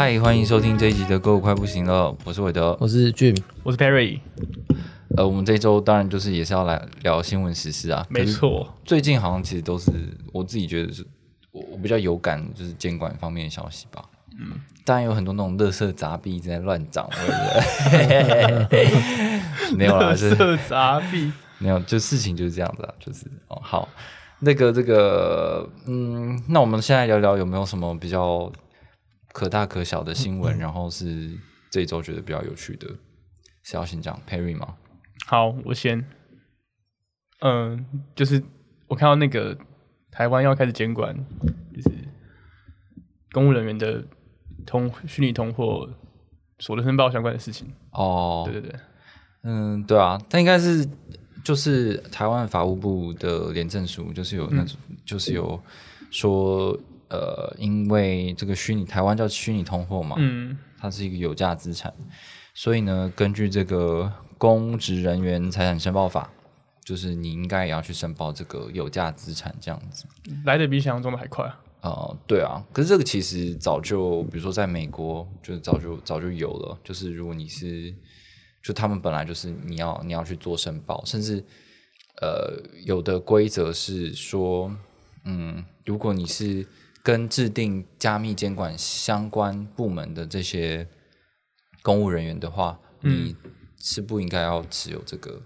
嗨，欢迎收听这一集的《购物快不行了》，我是韦德。我是 Jim，我是 Perry，呃，我们这一周当然就是也是要来聊新闻时事啊。没错，最近好像其实都是我自己觉得是我我比较有感，就是监管方面的消息吧。嗯，当然有很多那种垃圾杂币在乱涨，对不对？没有啦，是色杂币，没有，就事情就是这样子啊，就是哦，好，那个这个，嗯，那我们现在聊聊有没有什么比较可大可小的新闻，然后是这一周觉得比较有趣的，是要先讲 Perry 吗？好，我先，嗯，就是我看到那个台湾要开始监管，就是公务人员的通虚拟通货所得申报相关的事情。哦，对对对，嗯，对啊，但应该是就是台湾法务部的廉政署，就是有那种，就是有说，呃，因为这个虚拟台湾叫虚拟通货嘛，嗯，它是一个有价资产，所以呢，根据这个公职人员财产申报法，就是你应该也要去申报这个有价资产这样子。来的比想象中的还快啊。呃，对啊，可是这个其实早就，比如说在美国，就早就早就有了。就是如果你是，就他们本来就是你要你要去做申报，甚至呃有的规则是说，嗯，如果你是跟制定加密监管相关部门的这些公务人员的话，你是不应该要持有这个。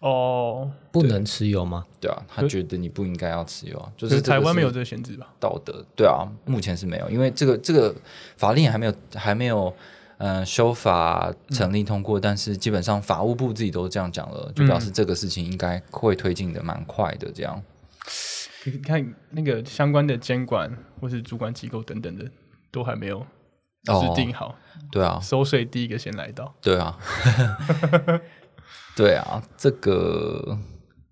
哦，不能持有吗？对啊，他觉得你不应该要持有啊，就就是台湾没有这个限制吧？道德，对啊，目前是没有，因为这个这个法令还没有还没有嗯修法成立通过，但是基本上法务部自己都这样讲了，就表示这个事情应该会推进的蛮快的，这样。你看那个相关的监管或是主管机构等等的，都还没有制哦定好，对啊，收税第一个先来到。对啊，对啊，这个，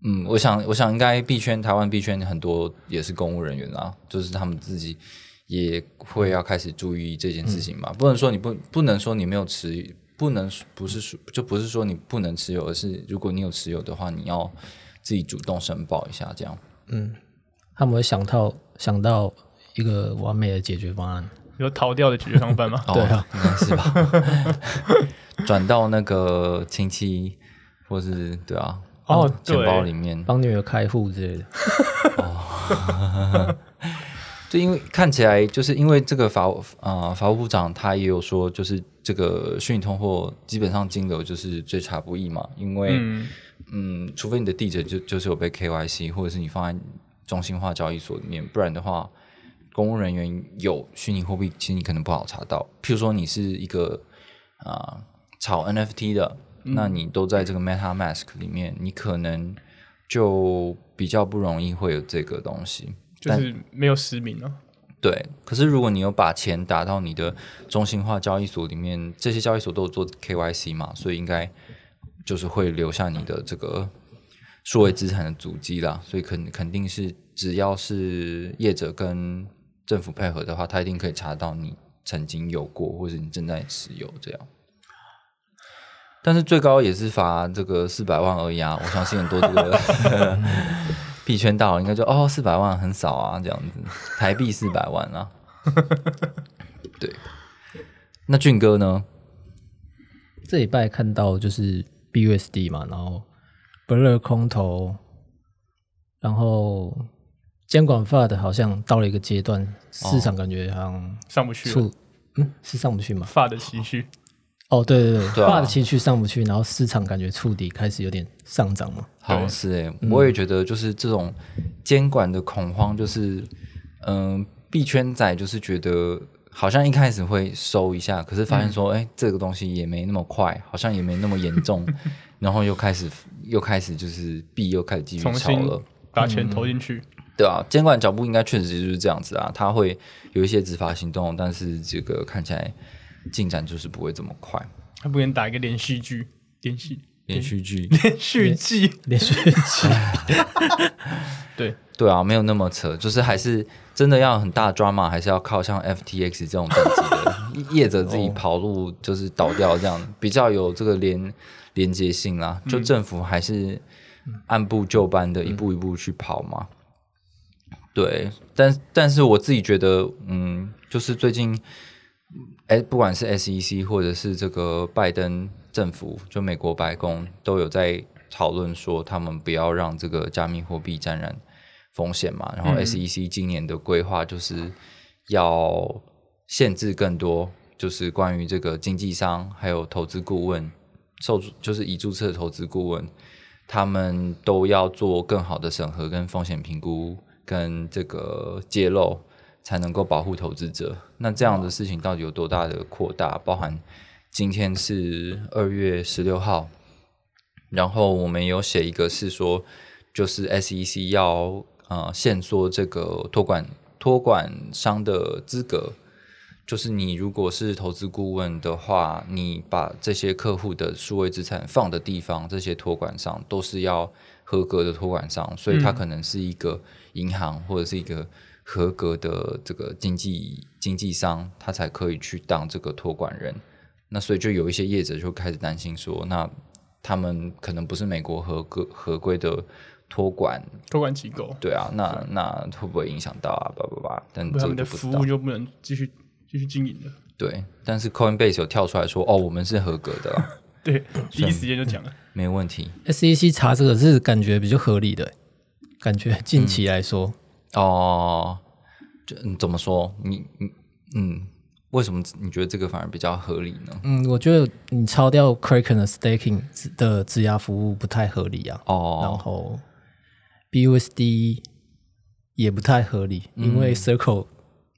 嗯，我想，我想应该币圈台湾币圈很多也是公务人员啊，就是他们自己也会要开始注意这件事情嘛，不能说你不不能说你没有持，不能不是说就不是说你不能持有，而是如果你有持有的话，你要自己主动申报一下，这样。他们会想到想到一个完美的解决方案。有逃掉的解决方案吗？对啊，哦应该是吧？转到那个亲戚或是对啊，哦钱包对里面，帮女儿开户之类的。哦 就因为看起来，就是因为这个法务啊、法务部长他也有说，就是这个虚拟通货基本上金额就是追查不易嘛，因为嗯，嗯除非你的地址就就是有被 KYC，或者是你放在中心化交易所里面，不然的话，公务人员有虚拟货币，其实你可能不好查到。譬如说你是一个啊、炒 NFT 的，那你都在这个 MetaMask 里面，你可能就比较不容易会有这个东西。就是没有实名啊。对，可是如果你有把钱打到你的中心化交易所里面，这些交易所都有做 KYC 嘛，所以应该就是会留下你的这个数位资产的足迹啦。所以肯肯定是只要是业者跟政府配合的话，他一定可以查到你曾经有过，或者你正在持有这样。但是最高也是罚这个四百万而已啊！我相信很多这个 币圈大佬应该就哦四百万很少啊，这样子，台币四百万啊。对，那俊哥呢？这礼拜看到就是 BUSD 嘛，然后 Blur 空投，然后监管法的好像到了一个阶段，市场感觉好像上不去了，嗯，是上不去吗？发的情绪，哦，对对对，对啊。发的情绪上不去，然后市场感觉触底开始有点上涨嘛。好像是诶、我也觉得就是这种监管的恐慌，就是嗯，币圈仔就是觉得好像一开始会收一下，可是发现说，哎、这个东西也没那么快，好像也没那么严重，然后又开始又开始就是币又开始继续炒了。把钱投进去，对啊，监管脚步应该确实就是这样子啊，他会有一些执法行动，但是这个看起来进展就是不会这么快。他不能打一个连续剧，连续连续剧，连续剧，连续剧，对，对啊，没有那么扯，就是还是真的要很大 drama，还是要靠像 FTX 这种等级的 业者自己跑路，就是倒掉这样，比较有这个连连接性啦。就政府还是按部就班的一步一步去跑嘛。对，但但是我自己觉得，嗯，就是最近，哎，不管是 SEC 或者是这个拜登政府，就美国白宫都有在讨论说，他们不要让这个加密货币沾染风险嘛。然后嗯 SEC 今年的规划就是要限制更多，就是关于这个经纪商还有投资顾问受就是已注册的投资顾问，他们都要做更好的审核跟风险评估跟这个揭露，才能够保护投资者。那这样的事情到底有多大的扩大？包含今天是二月十六号，然后我们有写一个是说，就是 SEC 要呃限缩这个托管托管商的资格。就是你如果是投资顾问的话，你把这些客户的数位资产放的地方，这些托管商都是要合格的托管商，所以它嗯可能是一个银行或者是一个合格的这个经纪经纪商，他才可以去当这个托管人。那所以就有一些业者就开始担心说，那他们可能不是美国合格合规的托管，托管机构，对啊，那那会不会影响到啊？叭叭叭，但这他们的个就不知道服务。就不能继续继续经营的。对，但是 Coinbase 有跳出来说，哦，我们是合格的啦，对，第一时间就讲了。没问题。SEC E 查这个是感觉比较合理的，感觉近期来说，哦，就嗯，怎么说？你你嗯，为什么你觉得这个反而比较合理呢？嗯，我觉得你抄掉 Kraken 的 staking 的质押服务不太合理啊。哦然哦，后 BUSD 也不太合理，因为 Circle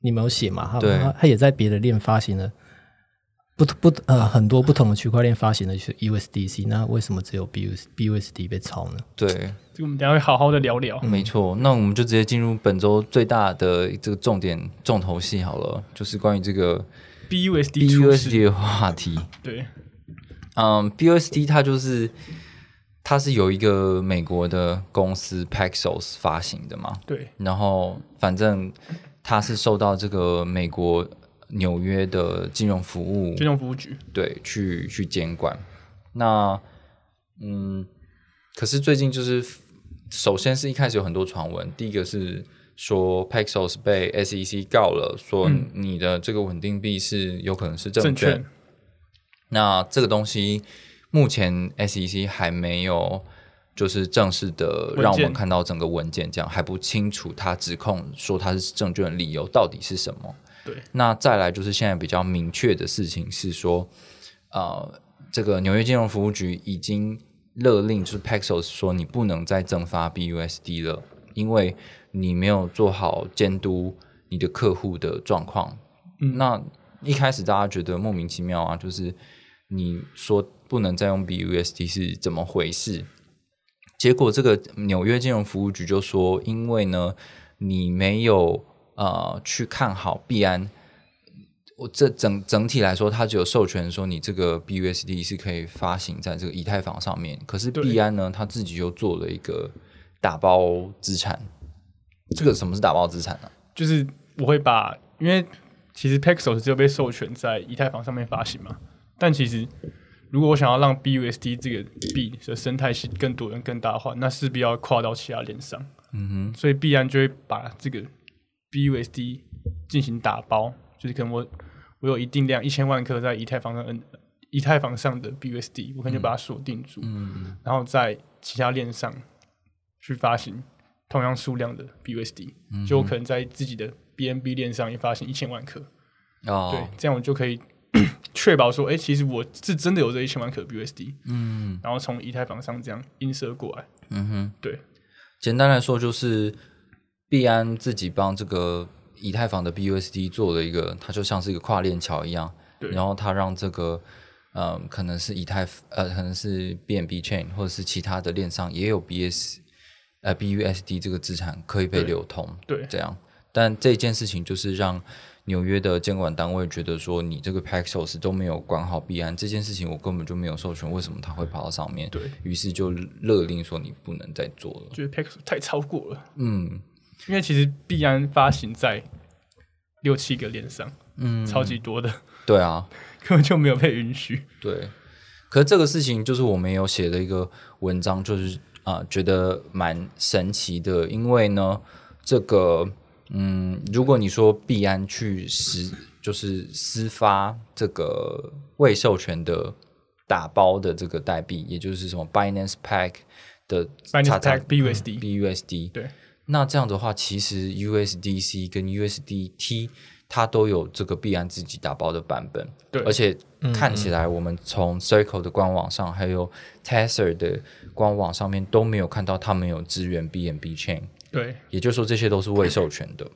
你没有写嘛，它嗯对它它也在别的链发行了不不呃很多不同的区块链发行的 USDC，那为什么只有 BUS BUSD 被抄呢？对，这个我们等下会好好的聊聊。没错。那我们就直接进入本周最大的这个重点重头戏好了，就是关于这个 BUSD BUSD 的话题。对，嗯，BUSD 它就是它是有一个美国的公司 Paxos 发行的嘛，对，然后反正它是受到这个美国纽约的金融服务金融服务局。对去去监管。那嗯，可是最近就是首先是一开始有很多传闻，第一个是说 Paxos 被 SEC 告了，说嗯你的这个稳定币是有可能是证券。那这个东西目前 SEC 还没有就是正式的让我们看到整个文件，这样还不清楚他指控说他是证券的理由到底是什么。对，那再来就是现在比较明确的事情是说，呃，这个纽约金融服务局已经勒令，就是 Paxos 说你不能再增发 BUSD 了，因为你没有做好监督你的客户的状况。嗯那一开始大家觉得莫名其妙啊，就是你说不能再用 BUSD 是怎么回事？结果这个纽约金融服务局就说，因为呢，你没有呃去看好币安，我这整整体来说，它只有授权说你这个 BUSD 是可以发行在这个以太坊上面，可是对币安呢，它自己又做了一个打包资产。这个什么是打包资产呢、就是我会把，因为其实 Paxos 只有被授权在以太坊上面发行嘛，但其实如果我想要让 BUSD 这个币的生态系更多人更大化，那势必要跨到其他链上。嗯哼，所以必然就会把这个 BUSD 进行打包，就是可能我我有一定量一千万颗在以太坊上，嗯，以太坊上的 BUSD，我可能就把它锁定住，嗯。然后在其他链上去发行同样数量的 BUSD，、就我可能在自己的 BNB 链上也发行一千万颗，哦，对，这样我就可以确保说，哎、其实我是真的有这一千万颗 BUSD，嗯。然后从以太坊上这样映射过来，嗯哼，对，简单来说就是币安自己帮这个以太坊的 BUSD 做了一个，它就像是一个跨链桥一样，对。然后它让这个。嗯，可能是以太呃，可能是 BNB Chain 或者是其他的链上也有 BS 呃 BUSD 这个资产可以被流通，对。这样。但这件事情就是让纽约的监管单位觉得说，你这个 Paxos 都没有管好币安这件事情，我根本就没有授权，为什么他会跑到上面？对于是就勒令说你不能再做了。觉得 Paxos 太超过了，嗯因为其实币安发行在六七个链上，嗯，超级多的，对啊，根本就没有被允许。对。可是这个事情就是我们有写的一个文章，就是啊、呃觉得蛮神奇的，因为呢，这个嗯，如果你说币安去实就是私发这个未授权的打包的这个代币，也就是什么 Binance Pack 的 Binance Pack BUSD BUSD，对，那这样的话，其实 USDC 跟 USDT 它都有这个币安自己打包的版本，对。而且看起来我们从 Circle 的官网上，还有 Tether 的官网上面都没有看到他们有支援 BNB Chain，对，也就是说这些都是未授权的。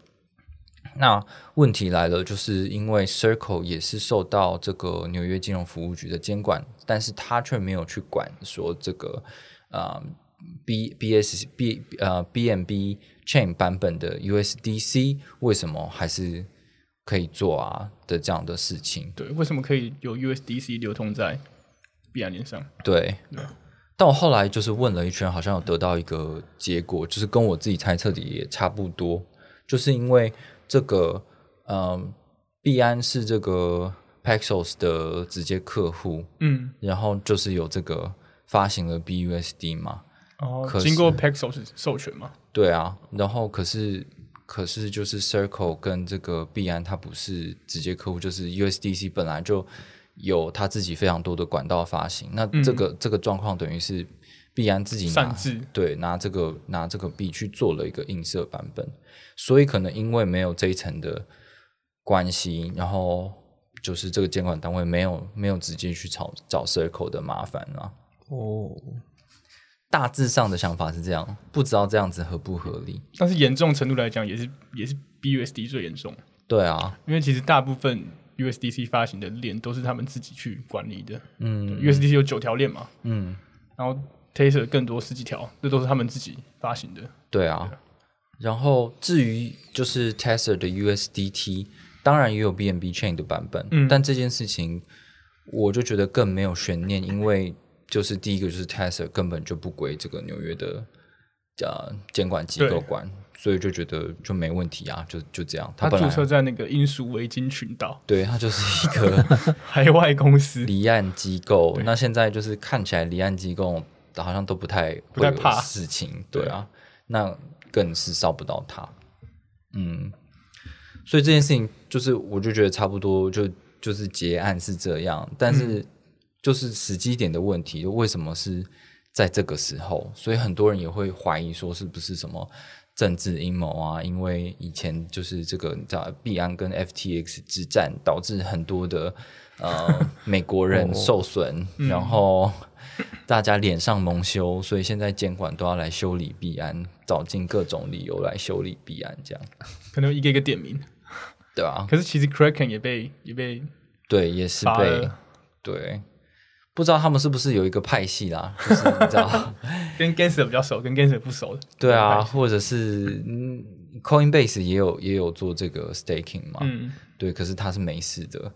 那问题来了，就是因为 Circle 也是受到这个纽约金融服务局的监管，但是他却没有去管说这个呃 B B S B 呃 B M B Chain 版本的 USDC 为什么还是可以做啊的这样的事情。对，为什么可以有 USDC 流通在币安链上？对，但我后来就是问了一圈，好像有得到一个结果，就是跟我自己猜测的也差不多，就是因为这个，嗯，币安是这个 Paxos 的直接客户，嗯，然后就是有这个发行了 BUSD 嘛，哦可，经过 Paxos 授权嘛？对啊，然后可是可是就是 Circle 跟这个币安它不是直接客户，就是 USDC 本来就有他自己非常多的管道发行，那这个、这个状况等于是必然自己拿擅自对拿这个拿这个币去做了一个映射版本，所以可能因为没有这一层的关系，然后就是这个监管单位没有没有直接去找找 Circle 的麻烦啊。哦，大致上的想法是这样，不知道这样子合不合理。但是严重程度来讲，也是也是 BUSD 最严重，对啊，因为其实大部分 USDC 发行的链都是他们自己去管理的。嗯。USDC 有九条链嘛，嗯，然后 Tether 更多十几条，这都是他们自己发行的。对啊。然后至于就是 Tether 的 USDT，当然也有 BNB Chain 的版本，嗯。但这件事情我就觉得更没有悬念，因为就是第一个就是 Tether 根本就不归这个纽约的呃监管机构管，所以就觉得就没问题啊，就就这样。他注册在那个英属维京群岛对他就是一个 海外公司，离岸机构，那现在就是看起来离岸机构好像都不太不太怕事情，对啊，那更是烧不到他，嗯，所以这件事情就是我就觉得差不多就就是结案是这样，但是就是时机点的问题，为什么是在这个时候？所以很多人也会怀疑说是不是什么。政治阴谋啊，因为以前就是这个你知道币安跟 FTX 之战，导致很多的呃 美国人受损，然后大家脸上蒙羞，所以现在监管都要来修理币安，找尽各种理由来修理币安，这样。可能一个一个点名。对吧、可是其实 Kraken 也被也被对，也是被对，不知道他们是不是有一个派系啦，就是你知道。跟 Gangster 比较熟，跟 Gangster 不熟的。对啊，或者是嗯，Coinbase 也有也有做这个 staking 嘛，嗯，对，可是它是没事的。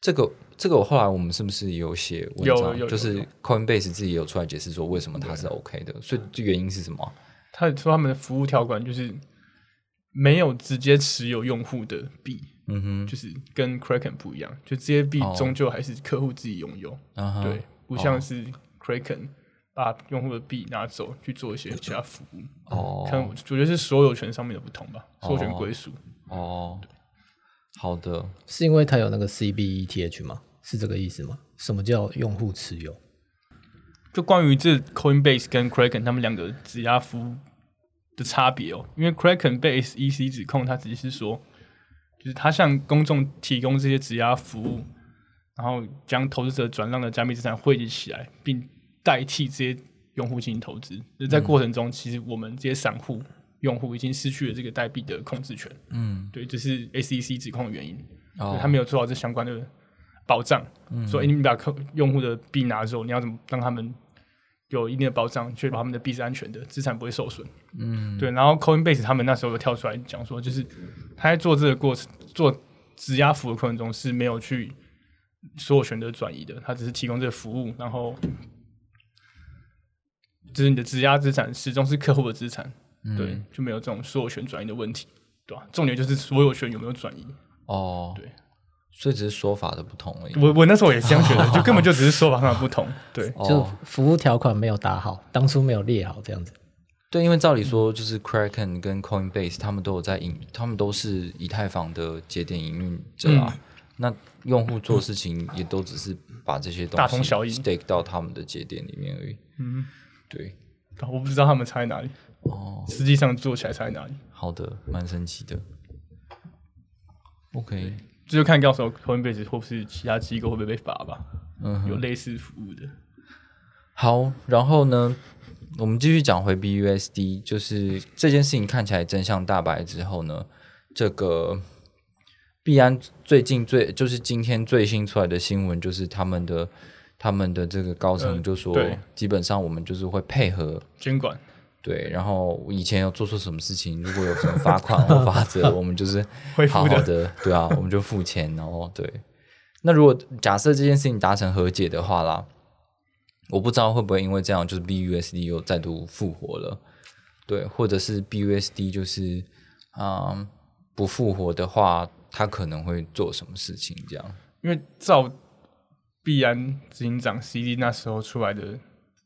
这个这个，我后来我们是不是也有写文章？就是 Coinbase 自己有出来解释说为什么它是 OK 的，所以这原因是什么？他说他们的服务条款就是没有直接持有用户的币，嗯哼，就是跟 Kraken 不一样，就这些币哦终究还是客户自己拥有，啊对，不像是 Kraken 把用户的币拿走去做一些其他服务。哦可能我觉得是所有权上面的不同吧，所有权归属。哦，好的，是因为它有那个 CBETH 吗？是这个意思吗？什么叫用户持有？就关于这 Coinbase 跟 Kraken 他们两个质押服务的差别哦，因为 Kraken base EC 指控，他只是说，就是他向公众提供这些质押服务，然后将投资者转让的加密资产汇集起来，并代替这些用户进行投资。就在过程中，其实我们这些散户用户已经失去了这个代币的控制权。嗯，对，这是 SEC 指控的原因。哦他没有做好这相关的保障，嗯、所以你把客用户的币拿走，你要怎么让他们有一定的保障，确保他们的币是安全的，资产不会受损。嗯，对。然后 Coinbase 他们那时候有跳出来讲说，就是他在做这个过程做质押服务的过程中是没有去所有权的转移的，他只是提供这个服务，然后就是你的质押资产始终是客户的资产，对，就没有这种所有权转移的问题，对吧？重点就是所有权有没有转移。哦，对，所以只是说法的不同而已。我我那时候也这样觉得，就根本就只是说法上的不同。对，就哦服务条款没有打好，当初没有列好这样子。对，因为照理说，就是 Kraken 跟 Coinbase 他们都有在营，他们都是以太坊的节点营运者啊。那用户做事情也都只是把这些东西大同小异 stake 到他们的节点里面而已。嗯，对，我不知道他们差在哪里，哦，实际上做起来差在哪里，好的，蛮神奇的。OK，这就看到时候 Coinbase 或是其他机构会不会被罚吧。嗯有类似服务的，好，然后呢，我们继续讲回 BUSD，就是这件事情看起来真相大白之后呢，这个币安最近最就是今天最新出来的新闻，就是他们的他们的这个高层嗯就说，对基本上我们就是会配合。监管对，然后以前有做错什么事情，如果有什么罚款或罚则，我们就是好好的，对啊，我们就付钱，然后对。那如果假设这件事情达成和解的话啦，我不知道会不会因为这样，就是 BUSD 又再度复活了，对，或者是 BUSD 就是啊、嗯不复活的话，他可能会做什么事情？这样，因为照币安执行长 CD 那时候出来的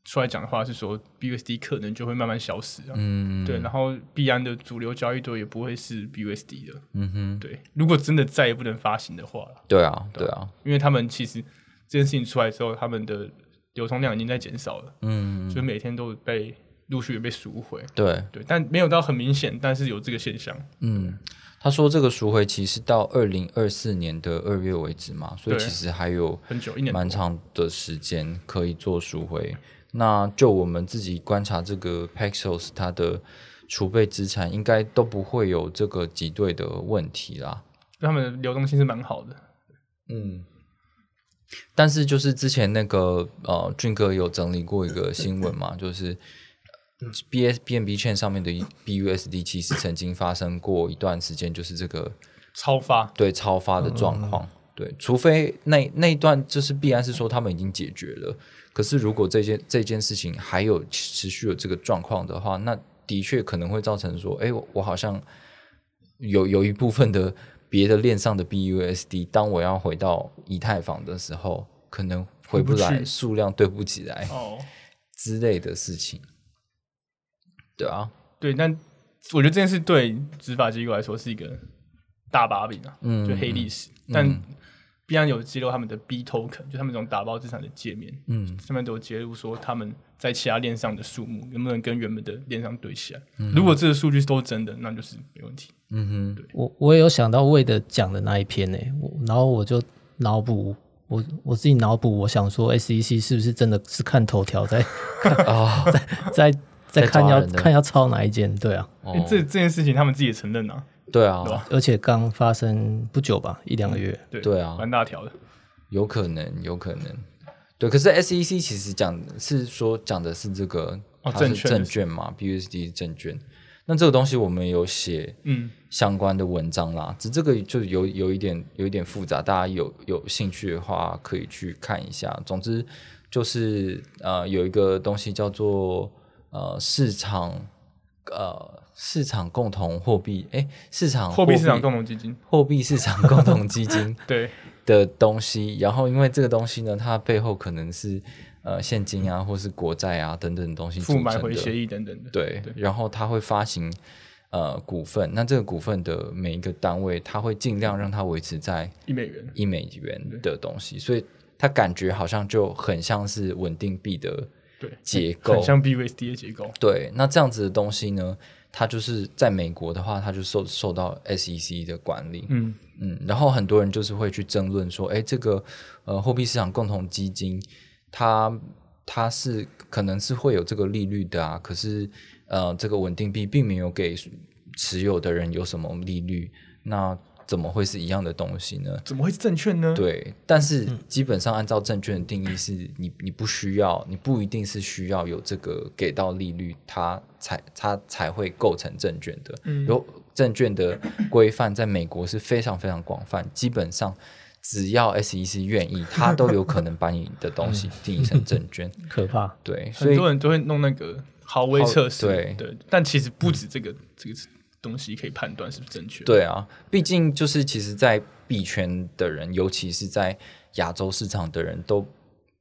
出来讲的话是说，BUSD 可能就会慢慢消失啊。嗯，对，然后币安的主流交易对也不会是 BUSD 的。嗯哼，对，如果真的再也不能发行的话啦对啊，对啊，因为他们其实这件事情出来之后，他们的流通量已经在减少了，嗯，所以每天都被陆续地被赎回。对，对，但没有到很明显，但是有这个现象。嗯，他说这个赎回期是到二零二四年的二月为止嘛，所以其实还有很久一年多蛮长的时间可以做赎回。那就我们自己观察，这个 Paxos 它的储备资产应该都不会有这个挤兑的问题啦。他们的流动性是蛮好的。嗯，但是就是之前那个呃，俊哥有整理过一个新闻嘛，就是 B S B N B 券上面的 B U S D 其实曾经发生过一段时间，就是这个超发，对超发的状况。对，除非那那一段就是必然是说他们已经解决了，可是如果这件这件事情还有持续有这个状况的话，那的确可能会造成说，哎，我我好像有有一部分的别的链上的 BUSD，当我要回到以太坊的时候，可能回不来，不数量对不起来哦，之类的事情。对啊，对，但我觉得这件事对执法机构来说是一个大把柄啊，嗯就黑历史。但必然有揭露他们的 B token，就他们这种打包资产的界面，嗯，上面都有揭露说他们在其他链上的数目能不能跟原本的链上对起来。嗯。如果这个数据都真的，那就是没问题。嗯哼，我我也有想到魏的讲的那一篇呢、我然后我就脑补我我自己脑补，我想说 SEC 是不是真的是看头条在 啊，在在在看要看要抄哪一件？对啊，这这件事情他们自己也承认啊，对啊对，吧？而且刚发生不久吧，一两个月。对对啊蛮大条的。有可能，有可能。对，可是 SEC 其实讲是说讲的是这个，它是哦证券证券嘛，BUSD 是证券。那这个东西我们有写嗯，相关的文章啦，只这个就有有一点有一点复杂，大家有有兴趣的话可以去看一下。总之就是呃有一个东西叫做呃市场呃市场共同货币，哎，市场货币市场共同基金，货币市场共同基金。对，的东西，然后因为这个东西呢，它背后可能是呃现金啊，或是国债啊等等的东西组负成的。买回协议等等的。对，对然后它会发行呃股份，那这个股份的每一个单位，它会尽量让它维持在一美元。一美元的东西，所以它感觉好像就很像是稳定币的对，结构，很像 BUSD 的结构。对，那这样子的东西呢，它就是在美国的话，它就受受到 SEC 的管理。嗯，嗯，然后很多人就是会去争论说，哎，这个呃货币市场共同基金，它它是可能是会有这个利率的啊，可是呃这个稳定币并没有给持有的人有什么利率，那怎么会是一样的东西呢？怎么会是证券呢？对，但是基本上按照证券的定义是，你你不需要，你不一定是需要有这个给到利率，它才它才会构成证券的。嗯有证券的规范，在美国是非常非常广泛，基本上只要 SEC 愿意，它都有可能把你的东西 定义成证券。可怕。对，所以很多人都会弄那个豪威测试，对对，但其实不止这个这个东西可以判断是不是正确。对啊，毕竟就是其实，在币圈的人，尤其是在亚洲市场的人，都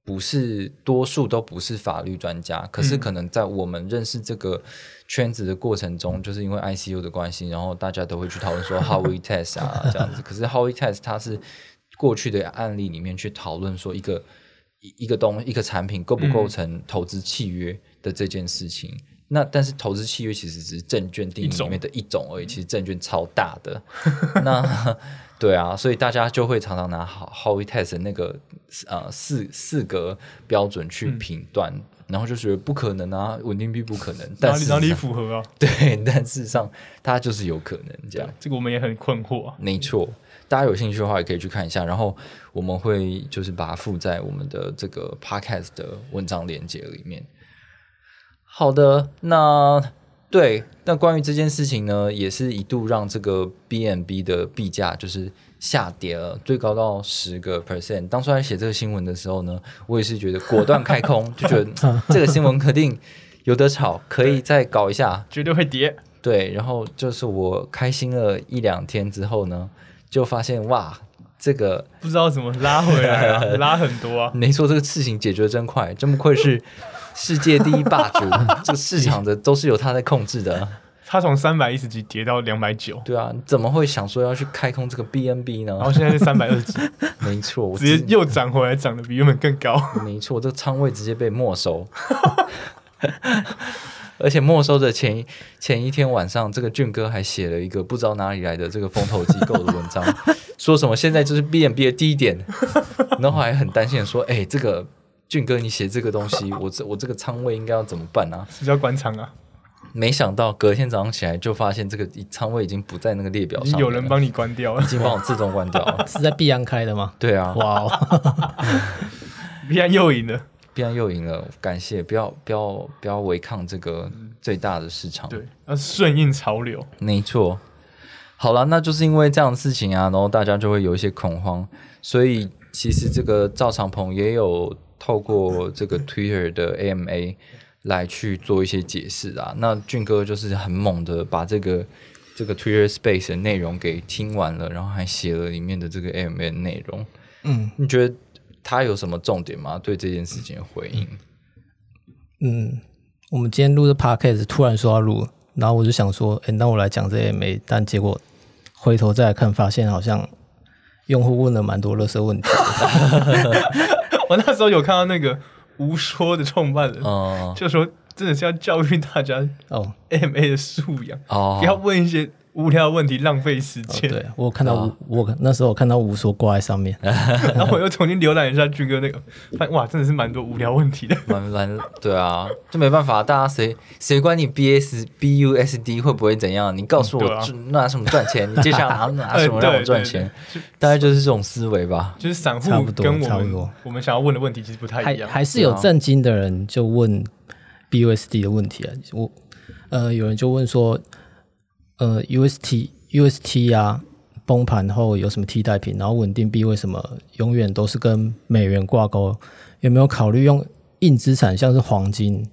不是多数都不是法律专家，可是可能在我们认识这个圈子的过程中，就是因为 ICU 的关系，然后大家都会去讨论说 Howey test 啊这样子。可是 Howey test 它是过去的案例里面去讨论说一个一一个东一个产品构不构成投资契约的这件事情。那但是投资契约其实只是证券定义里面的一种而已，其实证券超大的。那对啊，所以大家就会常常拿 Howey test 的那个呃四四个标准去评断，然后就觉得不可能啊，稳定币不可能。但哪里哪里符合啊？对，但事实上它就是有可能这样。这个我们也很困惑啊。没错，大家有兴趣的话也可以去看一下，然后我们会就是把它附在我们的这个 podcast 的文章链接里面。好的，那对，那关于这件事情呢，也是一度让这个 BNB 的币价就是下跌了，最高到十个 percent。当初在写这个新闻的时候呢，我也是觉得果断开空，就觉得 这个新闻肯定有得炒，可以再搞一下。绝对会跌，对，然后就是我开心了一两天之后呢，就发现哇，这个不知道怎么拉回来啊，拉很多啊。没错，这个事情解决的真快，真不愧是世界第一霸主，这个市场的都是由他在控制的。他从三百一十几跌到两百九，对啊，你怎么会想说要去开空这个 BNB 呢然？后现在是三百二十几，没错，我直接又涨回来，涨得比原本更高。没错，这个仓位直接被没收。而且没收的前一前一天晚上，这个俊哥还写了一个不知道哪里来的这个风投机构的文章，说什么现在就是 BNB 的低点，然后还很担心说：“哎、这个俊哥你写这个东西，我这我这个仓位应该要怎么办啊是叫关仓啊，？”没想到隔天早上起来就发现这个仓位已经不在那个列表上有人帮你关掉了已。经帮我自动关掉了。是在碧安开的吗？对啊，哇哦，必安又赢了，必安又赢了，感谢！不要不要不要违抗这个最大的市场。对，要顺应潮流。没错。好了，那就是因为这样的事情啊，然后大家就会有一些恐慌，所以其实这个赵长鹏也有透过这个 Twitter 的 AMA 来去做一些解释啊。那俊哥就是很猛的把这个这个 Twitter Space 的内容给听完了，然后还写了里面的这个 AMA 的内容。嗯你觉得他有什么重点吗？对这件事情的回应？嗯，我们今天录的 podcast 突然说要录，然后我就想说，哎，那我来讲这 AMA，，但结果回头再来看，发现好像用户问了蛮多垃圾问题。我那时候有看到那个无说的创办人，嗯，就说真的是要教育大家哦，MA 的素养，哦，不要问一些无聊的问题，浪费时哦间。对我看到吴，我那时候我看到吴说挂在上面，然后我又重新浏览一下俊哥那个，发现哇，真的是蛮多无聊问题的。蛮蛮对啊，就没办法，大家谁谁管你 BS BUSD 会不会怎样？你告诉我拿什么赚钱，你接下来拿 拿什么让我赚钱？大概就是这种思维吧。就是散户差不多跟我们差不多我们想要问的问题其实不太一样。还是有震惊的人就问 BUSD 的问题啊，我呃有人就问说，呃 UST UST 啊崩盘后有什么替代品？然后稳定币为什么永远都是跟美元挂钩？有没有考虑用硬资产，像是黄金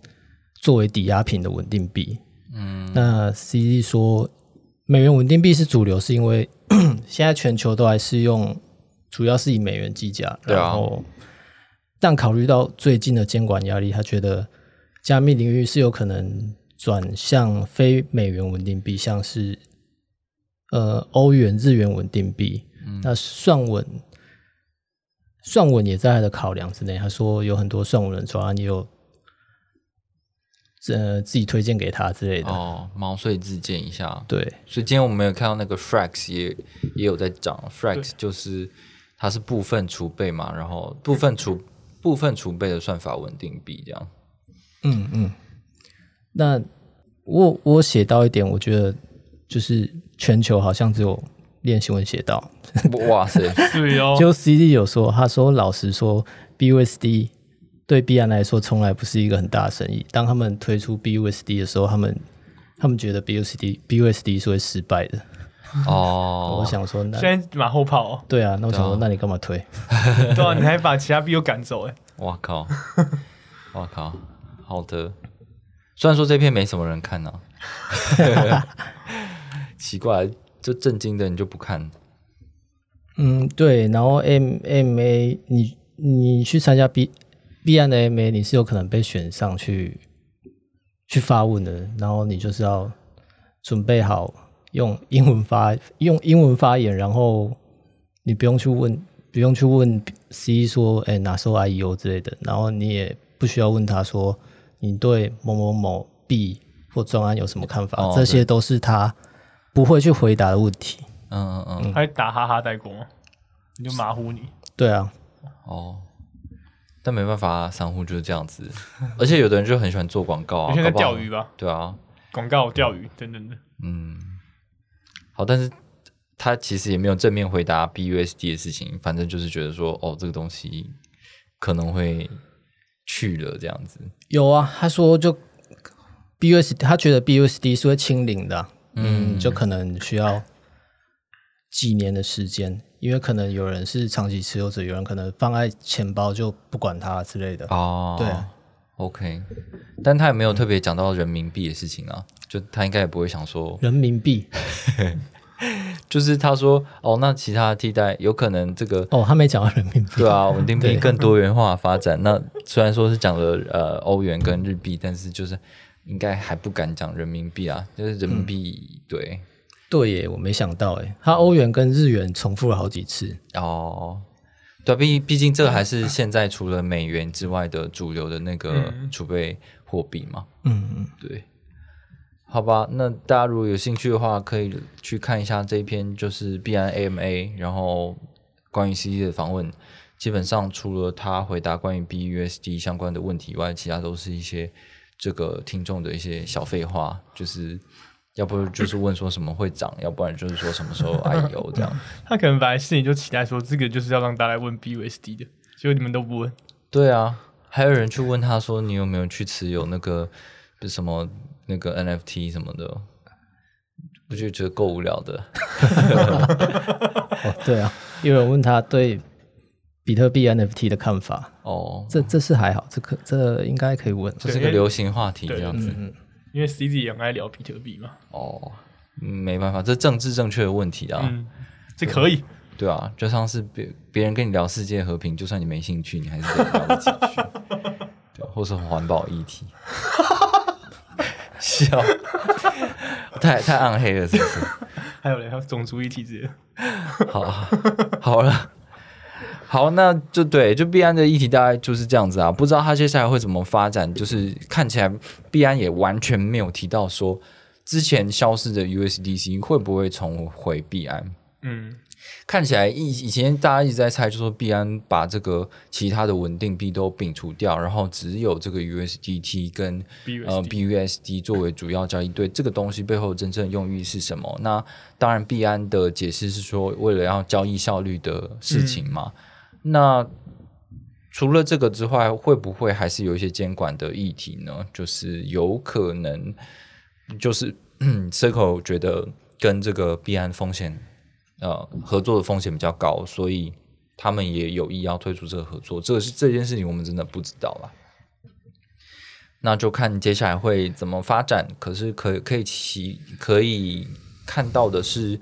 作为抵押品的稳定币？嗯，那 C D 说美元稳定币是主流，是因为 现在全球都还是用，主要是以美元计价，对啊然后但考虑到最近的监管压力，他觉得加密领域是有可能转向非美元稳定币，像是呃欧元、日元稳定币。那算稳，算稳也在他的考量之内。他说有很多算稳的专案也有。呃，自己推荐给他之类的，哦，毛遂自荐一下。对，所以今天我们有看到那个 Frax 也也有在涨，Frax 就是它是部分储备嘛，然后部分储部分储备的算法稳定币这样。嗯嗯。那我我写到一点，我觉得就是全球好像只有练习文写到，哇塞，对哦，就 CD 有说，他说老实说，BUSD 对币安来说从来不是一个很大的生意。当他们推出 BUSD 的时候，他们他们觉得 BUSD BUSD 是会失败的。哦，我想说那，现在马后炮、哦，对啊，那我想说，啊那你干嘛推？对啊，你还把其他币又赶走，哎，哇靠，哇靠，好的。虽然说这篇没什么人看呢、奇怪，就震惊的你就不看嗯，对。然后 M M A，你你去参加 B B 案的 M A，你是有可能被选上去去发问的，然后你就是要准备好用英文发用英文发言，然后你不用去问不用去问 C 说，哎、哪时候 I E O 之类的，然后你也不需要问他说你对某某某 B 或专案有什么看法，哦这些都是他不会去回答的问题。嗯嗯嗯，还打哈哈带过吗？你就马虎你，对啊，哦。但没办法、啊，散户就是这样子，而且有的人就很喜欢做广告啊，有些在搞不好钓鱼吧，对啊，广告钓鱼等等的。嗯，好，但是他其实也没有正面回答 BUSD 的事情，反正就是觉得说，哦，这个东西可能会去了这样子。有啊，他说就 BUSD，他觉得 BUSD 是会清零的啊、嗯，就可能需要几年的时间，因为可能有人是长期持有者，有人可能放在钱包就不管它之类的。哦，对。啊，OK，但他也没有特别讲到人民币的事情啊，就他应该也不会想说，人民币 就是他说，哦，那其他的替代有可能这个。哦，他没讲到人民币。对啊，稳定币对更多元化发展。那虽然说是讲了呃欧元跟日币，但是就是应该还不敢讲人民币啊，就是人民币、对对耶，我没想到哎，他欧元跟日元重复了好几次。哦，对啊，毕毕竟这个还是现在除了美元之外的主流的那个储备货币嘛。嗯嗯，对，好吧，那大家如果有兴趣的话，可以去看一下这一篇，就是必然 AMA，然后关于 CD 的访问。基本上除了他回答关于 BUSD 相关的问题以外，其他都是一些这个听众的一些小废话，就是要不 就是问说什么会涨，要不然就是说什么时候 IEO 这样。他可能本来心里就期待说，这个就是要让大家来问 BUSD 的，结果你们都不问。对啊，还有人去问他说你有没有去持有那个什么那个 NFT 什么的，我就觉得够无聊的。哦对啊，有人问他对比特币 NFT 的看法，哦，这这是还好，这可这应该可以问。这是个流行话题这样子。嗯因为 CZ 也爱聊比特币嘛，哦，嗯没办法，这政治正确的问题啊。嗯，这可以，对啊，就像是别别人跟你聊世界和平，就算你没兴趣，你还是得聊得进去。对，或是环保议题。笑，太太暗黑了，是不是？还有嘞，还有种族一体之类的。好，好了，好，那就对，就币安的议题大概就是这样子啊。不知道它接下来会怎么发展，就是看起来币安也完全没有提到说之前消失的 USDC 会不会重回币安。嗯，看起来以以前大家一直在猜，就说币安把这个其他的稳定币都摒除掉，然后只有这个 USDT 跟 BUSD 呃 BUSD 作为主要交易对，这个东西背后真正用意是什么？那当然，币安的解释是说，为了要交易效率的事情嘛。那除了这个之外，会不会还是有一些监管的议题呢？就是有可能，就是嗯 Circle 觉得跟这个币安风险呃合作的风险比较高，所以他们也有意要退出这个合作。这个是这件事情，我们真的不知道啦。那就看接下来会怎么发展。可是可可以期可以看到的是，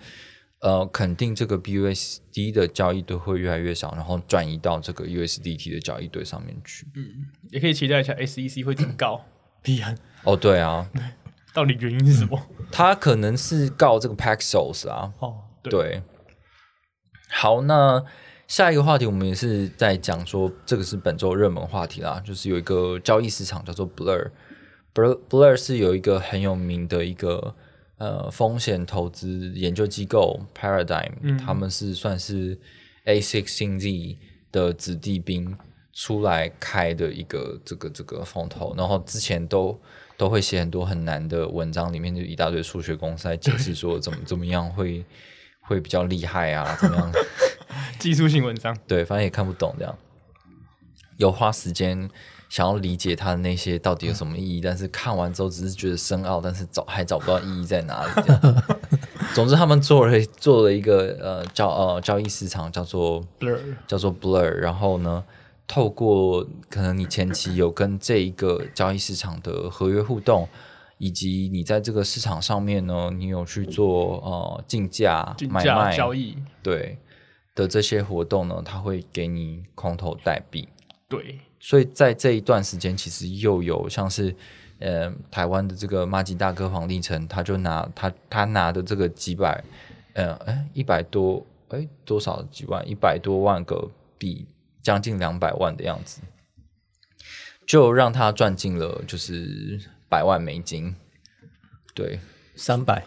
呃，肯定这个 BUSD 的交易对会越来越少，然后转移到这个 USDT 的交易对上面去。嗯也可以期待一下 SEC 会怎么告 币安，哦，对啊，到底原因是什么？他可能是告这个 Paxos 啊，哦，对，对，好，那下一个话题我们也是在讲说，这个是本周热门话题啦，就是有一个交易市场叫做 Blur，Blur Blur 是有一个很有名的一个呃风险投资研究机构 Paradigm，、他们是算是 A Six 星 Z 的子弟兵出来开的一个这个这个风投，然后之前都都会写很多很难的文章，里面就一大堆数学公式来解释说怎么怎么样会会比较厉害啊，怎么样？技术性文章，对，反正也看不懂这样。有花时间想要理解它的那些到底有什么意义，但是看完之后只是觉得深奥，但是找还找不到意义在哪里。这样总之，他们做了做了一个呃交呃交易市场叫做 Blur 叫做 Blur，然后呢，透过可能你前期有跟这一个交易市场的合约互动，以及你在这个市场上面呢，你有去做呃竞价竞价买卖交易，对的这些活动呢，它会给你空头代币。对，所以在这一段时间，其实又有像是，呃，台湾的这个马吉大哥黄立成，他就拿他他拿的这个几百，呃，哎，一百多，哎，多少几万，一百多万个币，将近两百万的样子，就让他赚进了就是百万美金。对，三百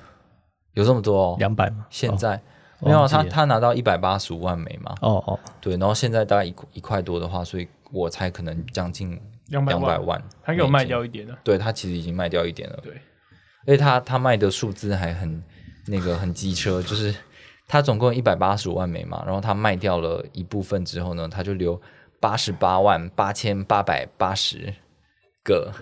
有这么多哦。两百吗？现在、没有他他拿到一百八十五万美嘛。哦哦，对，然后现在大概一一块多的话，所以我猜可能将近200两百万万。他给我卖掉一点了。对他其实已经卖掉一点了，对，而且他他卖的数字还很那个很机车，就是他总共一百八十五万美嘛，然后他卖掉了一部分之后呢，他就留八十八万八千八百八十个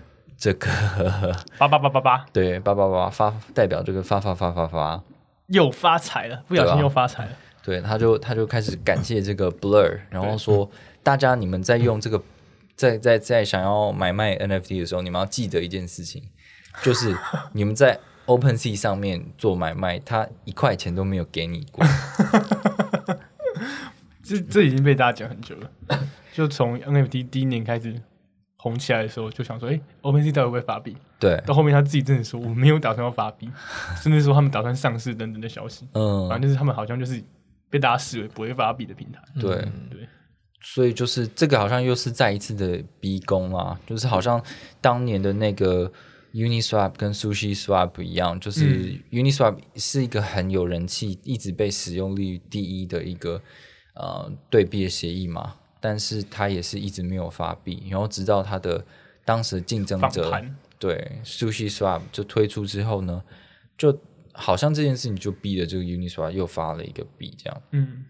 这个 八八八八八，对八八八发代表这个发发发发发，又发财了，不小心又发财了。对，他就他就开始感谢这个 Blur，然后说大家你们在用这个在在在想要买卖 NFT 的时候，你们要记得一件事情，就是你们在 OpenSea 上面做买卖，他一块钱都没有给你过。这这已经被大家讲很久了，就从 NFT 第一年开始红起来的时候，就想说，哎、o p e n s e a 到底会不会发币？对，到后面他自己真的说，我没有打算要发币，甚至说他们打算上市等等的消息。嗯反，正就是他们好像就是被大家视为不会发币的平台。对。对，所以就是这个好像又是再一次的逼宫啊，就是好像当年的那个 Uniswap 跟 Sushi Swap 一样，就是 Uniswap 是一个很有人气、一直被使用率第一的一个呃对币的协议嘛，但是他也是一直没有发币，然后直到他的当时的竞争者，对 Sushi Swap 就推出之后呢，就好像这件事情就逼了这个 Uniswap 又发了一个币这样。嗯，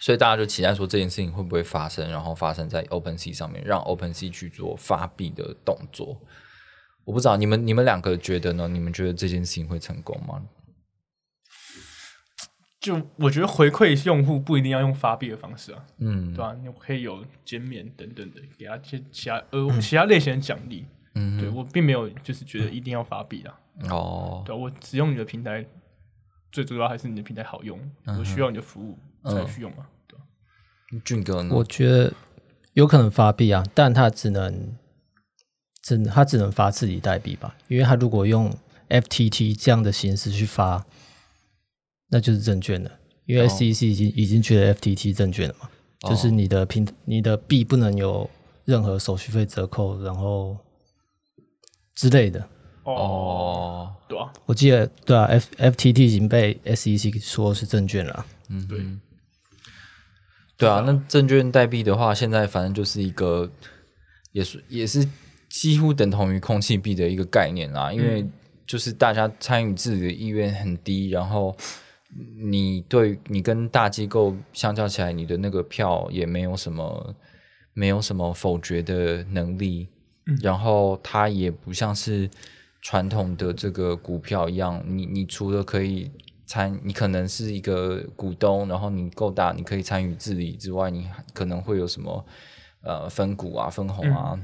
所以大家就期待说这件事情会不会发生，然后发生在 OpenSea 上面，让 OpenSea 去做发币的动作。我不知道你们你们两个觉得呢？你们觉得这件事情会成功吗？就我觉得回馈用户不一定要用发币的方式啊，嗯。对吧、你可以有减免等等的，给他一些其他呃、其他类型的奖励。嗯对我并没有就是觉得一定要发币啊，哦，对啊我只用你的平台，最主要还是你的平台好用，嗯我需要你的服务才去用嘛，对吧、俊哥呢？我觉得有可能发币啊，但他只能只他只能发自己代币吧，因为他如果用 FTT 这样的形式去发，那就是证券了，因为哦。SEC 已经、已经觉得 FTT 证券了嘛，哦。就是你的平你的币不能有任何手续费折扣，然后之类的。哦，对啊，我记得对啊，F FTT 已经被 SEC 说是证券了啊。嗯，对，对啊，那证券代币的话，现在反正就是一个，也是也是几乎等同于空气币的一个概念啦，因为就是大家参与自己的意愿很低，然后你对你跟大机构相较起来，你的那个票也没有什么没有什么否决的能力，然后它也不像是传统的这个股票一样，你你除了可以参，你可能是一个股东，然后你够大，你可以参与治理之外，你可能会有什么呃分股啊、分红啊、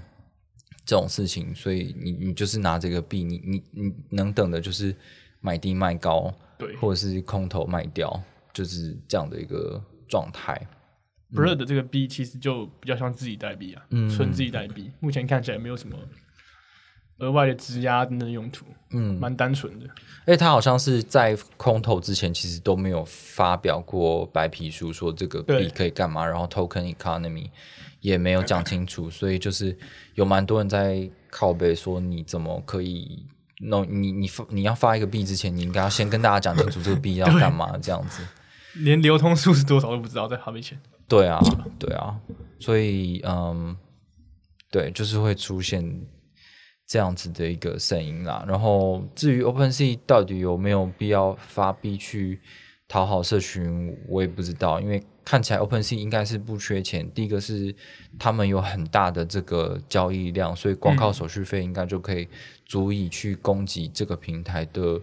这种事情，所以你你就是拿这个币，你你你能等的就是买低卖高，对。或者是空头卖掉，就是这样的一个状态。Blur 的这个币其实就比较像自己代币啊，嗯。纯自己代币，目前看起来没有什么额外的质押等等的用途，嗯，蛮单纯的。而且他好像是在空投之前，其实都没有发表过白皮书，说这个币可以干嘛，然后 token economy 也没有讲清楚，所以就是有蛮多人在靠背说，你怎么可以？no，你你发你要发一个币之前，你应该要先跟大家讲清楚这个币要干嘛，这样子。连流通数是多少都不知道，在发币前。对啊，对啊，所以嗯，对，就是会出现这样子的一个声音啦。然后至于 OpenSea 到底有没有必要发币去讨好社群，我也不知道，因为看起来 OpenSea 应该是不缺钱。第一个是他们有很大的这个交易量，所以光靠手续费应该就可以足以去供给这个平台的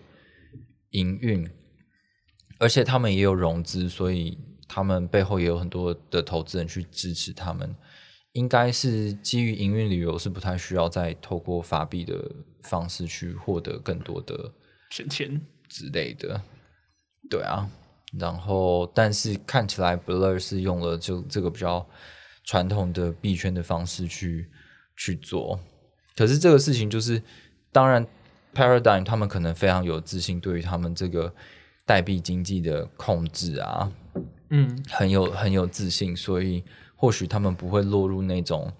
营运，而且他们也有融资，所以他们背后也有很多的投资人去支持他们。应该是基于营运旅游，是不太需要再透过法币的方式去获得更多的钱钱之类的。对啊，然后但是看起来 Blur 是用了就这个比较传统的币圈的方式去去做，可是这个事情就是，当然 Paradigm 他们可能非常有自信，对于他们这个代币经济的控制啊，嗯，很有很有自信，所以或许他们不会落入那种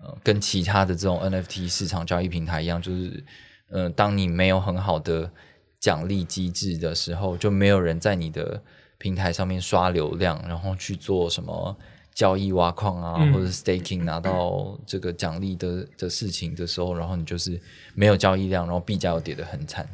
呃跟其他的这种 NFT 市场交易平台一样，就是呃当你没有很好的奖励机制的时候，就没有人在你的平台上面刷流量，然后去做什么交易挖矿啊，嗯或者是 staking 拿到这个奖励的的事情的时候，然后你就是没有交易量，然后币价又跌得很惨。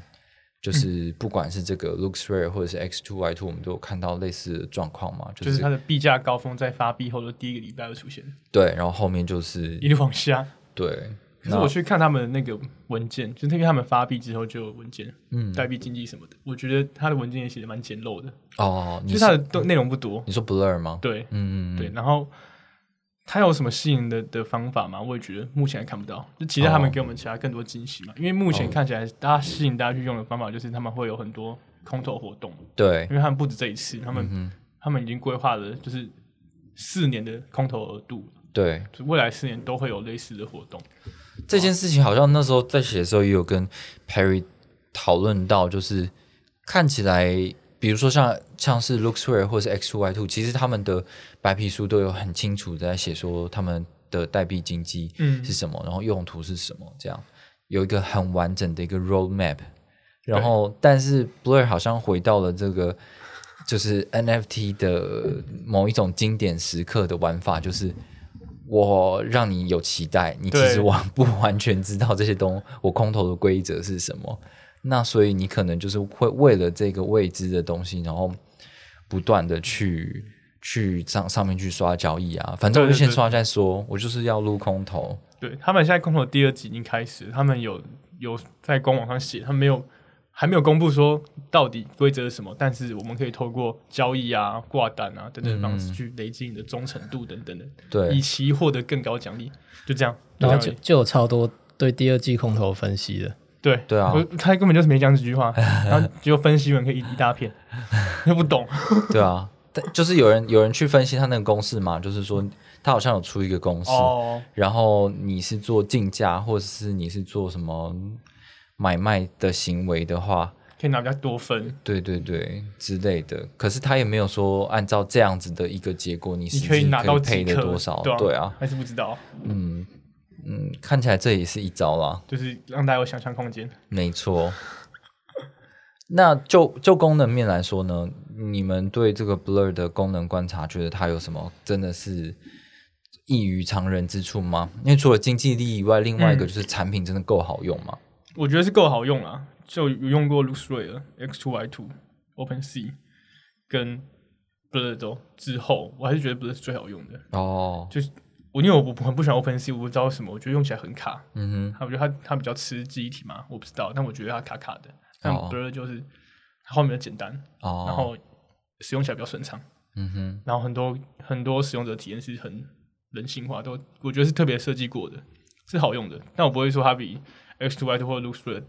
就是不管是这个 LooksRare 或者是 X Two Y Two，我们都有看到类似的状况嘛，就就是是它的币价高峰在发币后的第一个礼拜会出现，对，然后后面就是一路往下。对，可是我去看他们的那个文件，就是那边他们发币之后就有文件，嗯代币经济什么的，我觉得他的文件也写的蛮简陋的，哦，就是它的都内容不多。你说 Blur 吗？，对嗯，对，然后他有什么吸引的的方法吗？我也觉得目前还看不到，就期待他们哦给我们其他更多惊喜嘛。因为目前看起来，大家吸引大家去用的方法就是他们会有很多空投活动，对因，为他们不止这一次，他们、嗯他们已经规划了就是四年的空投额度，对，就未来四年都会有类似的活动。这件事情好像那时候在写的时候也有跟 Perry 讨论到，就是看起来，比如说像像是 LooksRare 或是 X Two Y Two，其实他们的白皮书都有很清楚的在写说他们的代币经济嗯是什么，然后用途是什么，这样有一个很完整的一个 roadmap。然后，但是 Blur 好像回到了这个就是 NFT 的某一种经典时刻的玩法，就是我让你有期待，你其实完 不完全知道这些东我空投的规则是什么。那所以你可能就是会为了这个未知的东西，然后不断的去去上上面去刷交易啊，反正我就先刷再说，我就是要撸空投。对他们现在空投第二季已经开始，他们有有在官网上写，他们没有还没有公布说到底规则是什么，但是我们可以透过交易啊、挂单啊等等方式去累积你的忠诚度等等的，嗯对。以期获得更高奖励。就这样，然后就就就有超多对第二季空头分析的，对。对啊。我他根本就是没讲几句话，然后结果分析完可以一一大片，又不懂。对啊，但就是有人有人去分析他那个公式嘛，就是说他好像有出一个公式，哦，然后你是做竞价，或者是你是做什么买卖的行为的话，可以拿比较多分，对对对之类的。可是他也没有说按照这样子的一个结果，你实际你可以拿到赔几克了多少？对啊，还是不知道，嗯嗯，看起来这也是一招啦，就是让大家有想象空间。没错。那就就功能面来说呢，你们对这个 Blur 的功能观察，觉得它有什么真的是异于常人之处吗？因为除了经济利益以外，另外一个嗯就是产品真的够好用吗？我觉得是够好用啦，就有用过 LooksRare、X2 Y2、OpenSea 跟 Blur 都。之后，我还是觉得 Blur 是最好用的。哦，就是我因为我不很不喜欢 OpenSea，我不知道为什么，我觉得用起来很卡。嗯哼。我觉得它它比较吃记忆体嘛，我不知道，但我觉得它卡卡的。但哦。Blur 就是它后面的简单，哦，然后使用起来比较顺畅，嗯哼，然后很多很多使用者体验是很人性化，都我觉得是特别设计过的，是好用的。但我不会说它比 X to Y to 或者 LooksRare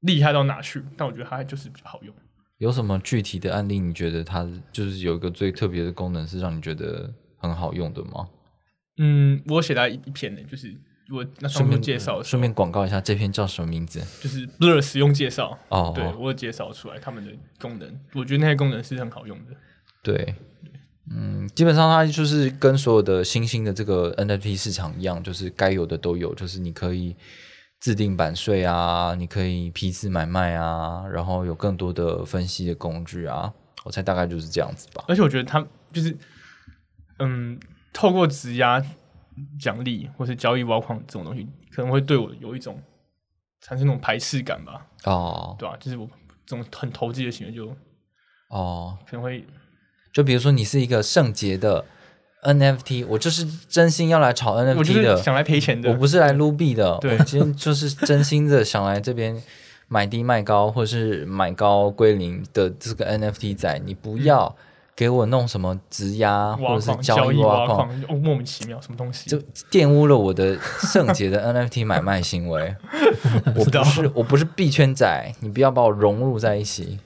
厉害到哪去，但我觉得它就是比较好用。有什么具体的案例？你觉得它就是有一个最特别的功能，是让你觉得很好用的吗？嗯，我写了一一篇呢，就是我那时候顺便介绍顺便广告一下，这篇叫什么名字？就是 Blur 使用介绍，哦，对我有介绍出来他们的功能，我觉得那些功能是很好用的。对，嗯，基本上它就是跟所有的新兴的这个 NFT 市场一样，就是该有的都有，就是你可以制定版税啊，你可以批次买卖啊，然后有更多的分析的工具啊，我猜大概就是这样子吧。而且我觉得他就是，嗯，透过质押奖励或是交易挖矿这种东西，可能会对我有一种产生那种排斥感吧，哦，对吧、就是我这种很投机的行为就哦，可能会就比如说你是一个圣洁的 NFT，我就是真心要来炒 NFT 的，想来赔钱的，我不是来撸币的，对我今天就是真心的想来这边买低卖高，或者是买高归零的这个 NFT 仔，你不要给我弄什么质押或者是交易易挖矿，哦，莫名其妙，什么东西？就玷污了我的圣洁的 NFT 买卖行为。我不是我不是币圈仔，你不要把我融入在一起。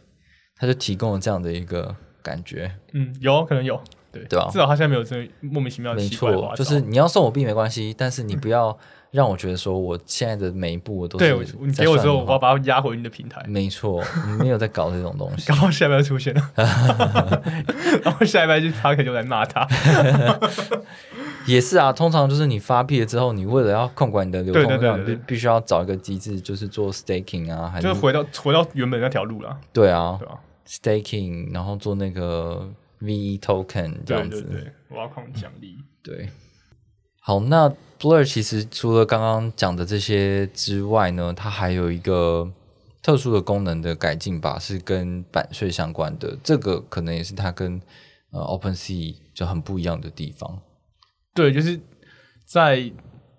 他就提供了这样的一个感觉，嗯，有可能有，对对啊。至少他现在没有这莫名其妙的没奇怪的花，错就是你要送我币没关系，但是你不要让我觉得说我现在的每一步我都是对我你给我之后，我要把它压回你的平台，没错，你没有在搞这种东西。搞。不好下一拜出现了，然后下一拜就他可就来骂他，也是啊，通常就是你发币了之后，你为了要控管你的流通量，对对对对。必必须要找一个机制，就是做 staking 啊，还就是回到回到原本那条路了，对啊？，staking，然后做那个 VE token 这样子，对对，挖矿奖励，对，好，那 Blur 其实除了刚刚讲的这些之外呢，它还有一个特殊的功能的改进吧，是跟版税相关的。这个可能也是它跟呃 OpenSea 就很不一样的地方。对，就是在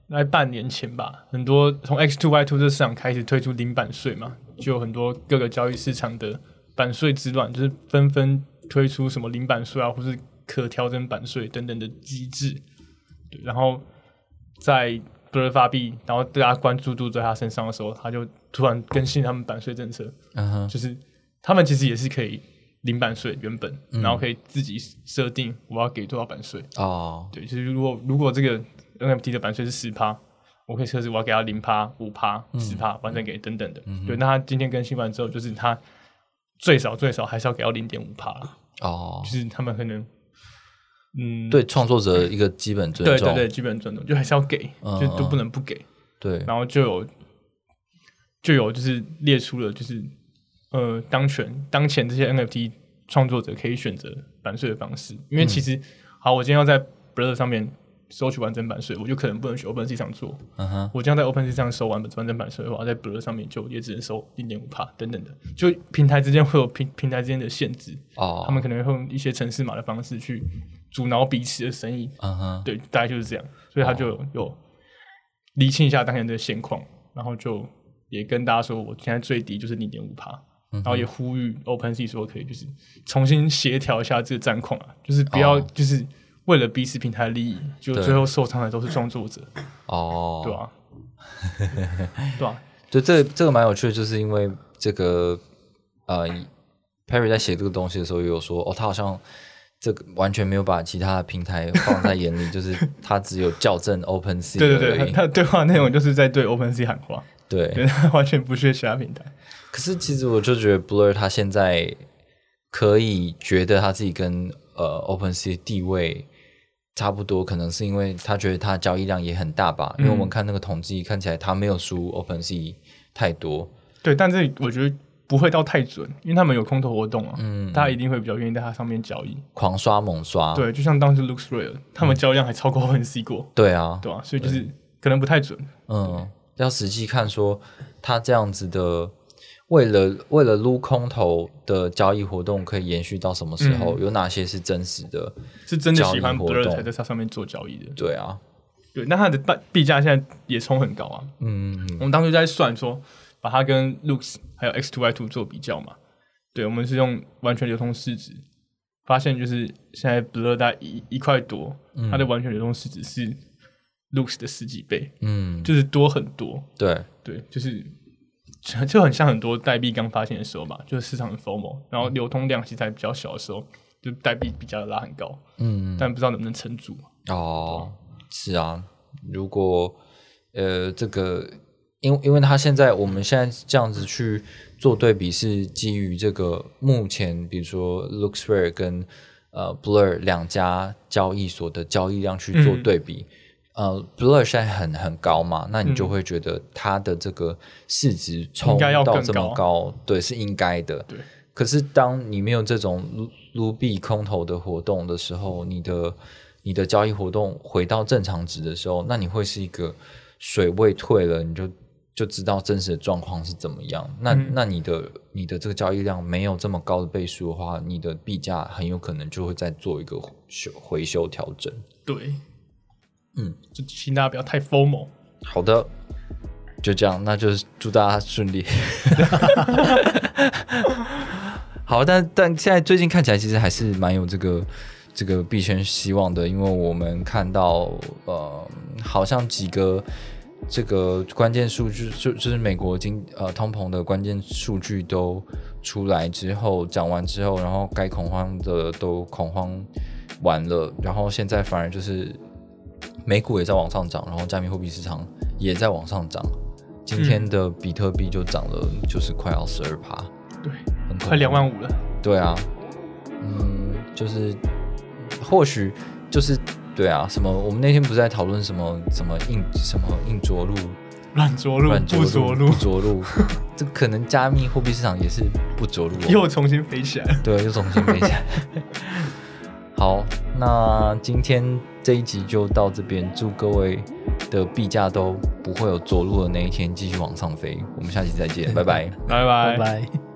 在半年前吧，很多从 X two Y two 这市场开始推出零版税嘛，就有很多各个交易市场的版税之乱，就是纷纷推出什么零版税啊，或是可调整版税等等的机制。对，然后在 Blur 发币，然后大家关注度在他身上的时候，他就突然更新他们版税政策，嗯哼，就是他们其实也是可以零版税原本，然后可以自己设定我要给多少版税。哦，对，就是如果如果这个 NFT 的版税是十趴，我可以设置我要给他零趴、五趴、十趴，完整给等等的。对，那他今天更新完之后，就是他最少最少还是要给到零点五帕，哦。就，是他们可能嗯，对创作者一个基本尊重，对对对，基本尊重就还是要给，嗯就都不能不给。对。然后就有就有就是列出了就是呃当权当前这些 NFT 创作者可以选择版税的方式，因为其实、好，我今天要在 Blur 上面收取完整版税，我就可能不能去 OpenSea 上做。嗯哼，我这样在 OpenSea 上收完完整版税的话，在 Blur 上面就也只能收零点五帕等等的，就平台之间会有平平台之间的限制，哦，他们可能会用一些城市码的方式去阻挠彼此的生意。嗯哼，对，大概就是这样，所以他就有有厘清一下当前的现况，然后就也跟大家说，我现在最低就是零点五帕，然后也呼吁 OpenSea 说可以就是重新协调一下这个战况啊，就是不要哦。就是为了彼此平台利益，就最后受伤的都是创作者，哦，对啊、对啊、就这这个蛮有趣的，就是因为这个呃，Perry 在写这个东西的时候，也有说哦，他好像这个完全没有把其他的平台放在眼里，就是他只有校正 OpenSea 对对对，他的对话内容就是在对 OpenSea 喊话，对。对，他完全不屑其他平台。可是其实我就觉得 Blur 他现在可以觉得他自己跟呃 OpenSea 地位差不多，可能是因为他觉得他交易量也很大吧。因为我们看那个统计，看起来他没有输 OpenSea 太多。对，但这我觉得不会到太准，因为他们有空头活动啊，嗯大家一定会比较愿意在它上面交易。狂刷猛刷，对，就像当时 Looks Rare，他们交易量还超过 OpenSea 过，对啊，对啊、所以就是可能不太准。嗯，要实际看说他这样子的，为了为了撸空头的交易活动可以延续到什么时候？有哪些是真实的？是真的喜欢交易活 Blur 才在它上面做交易的。对啊，对，那它的币币价现在也冲很高啊。嗯，我们当初在算说，把它跟 Looks 还有 X Two Y Two 做比较嘛。对，我们是用完全流通市值，发现就是现在 Blur 大概一一块多，它的完全流通市值是 Looks 的十几倍，嗯，就是多很多。对，对，就是就就很像很多代币刚发现的时候嘛，就是市场很 FOMO，然后流通量其实还比较小的时候，就代币比较拉很高，嗯，但不知道能不能撑住。哦，是啊，如果呃这个，因因为他现在我们现在这样子去做对比，是基于这个目前比如说 LooksRare 跟呃 Blur 两家交易所的交易量去做嗯对比。呃，Blur 现在很很高嘛，那你就嗯会觉得它的这个市值冲到这么高高，对，是应该的。对，可是当你没有这种撸撸币空头的活动的时候，你的你的交易活动回到正常值的时候，那你会是一个水位退了，你就就知道真实的状况是怎么样。那、嗯那你的你的这个交易量没有这么高的倍数的话，你的币价很有可能就会再做一个修回修调整。对，嗯，就请大家不要太 formal。好的，就这样，那就是祝大家顺利。好，但但现在最近看起来其实还是蛮有这个这个币圈希望的，因为我们看到呃，好像几个这个关键数据，就就是美国经呃通膨的关键数据都出来之后，讲完之后，然后该恐慌的都恐慌完了，然后现在反而就是美股也在往上涨，然后加密货币市场也在往上涨。今天的比特币就涨了，就是快要十二趴，对，很恐快两万五了。对啊，嗯，就是或许就是对啊，什么我们那天不是在讨论什么什么硬什么硬着陆、软着陆，软不着陆不，着陆，这可能加密货币市场也是不着陆、哦，又重新飞起来。对，又重新飞起来。好，那今天这一集就到这边，祝各位的币价都不会有着陆的那一天，继续往上飞。我们下期再见，拜拜。拜拜拜拜。